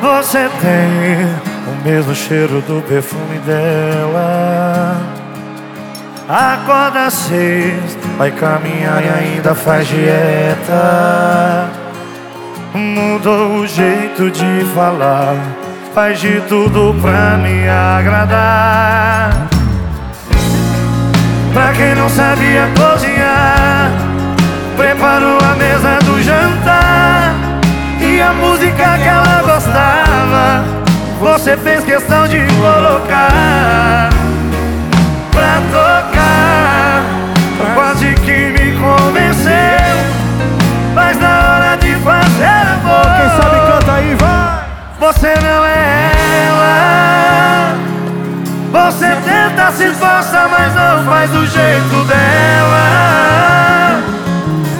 Você tem o mesmo cheiro do perfume dela. Acorda seis, vai caminhar e ainda faz dieta. Mudou o jeito de falar, faz de tudo pra me agradar. Pra quem não sabia Você fez questão de colocar pra tocar. Quase que me convenceu, mas na hora de fazer amor, Quem sabe canta aí, vai! você não é ela. Você tenta se esforça, mas não faz do jeito dela.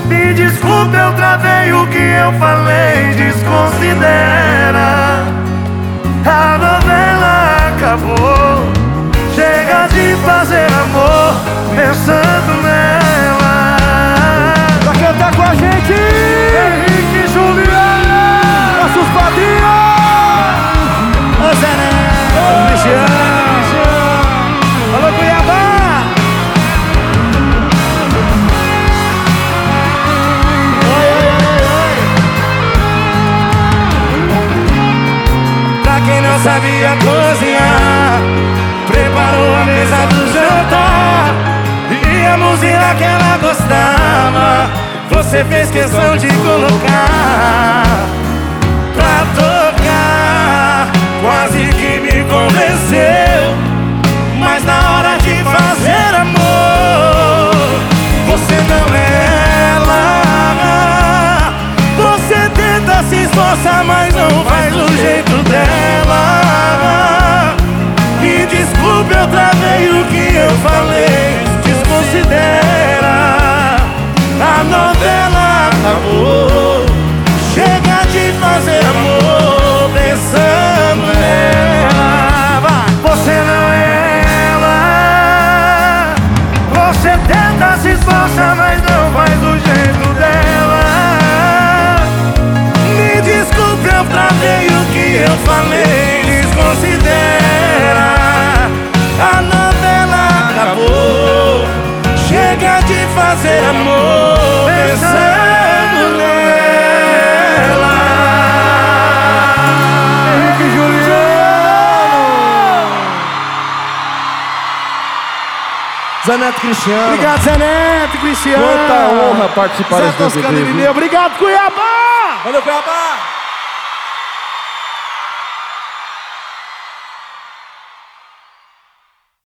Me desculpe, eu travei o que eu falei, desconsidera. Sabia cozinhar, preparou a mesa do jantar e a música que ela gostava. Você fez questão de colocar pra tocar. Quase que me convenceu, mas na hora de fazer amor, você não é ela. Você tenta se esforçar, mas não faz eu travei o que eu falei. Desconsidera. Fazer amor pensando nela. Henrique Juliano! Zé Neto Cristiano. Obrigado, Zé Neto, Cristiano! Quanta honra participar desse DVD. Obrigado, Cuiabá! Valeu, Cuiabá!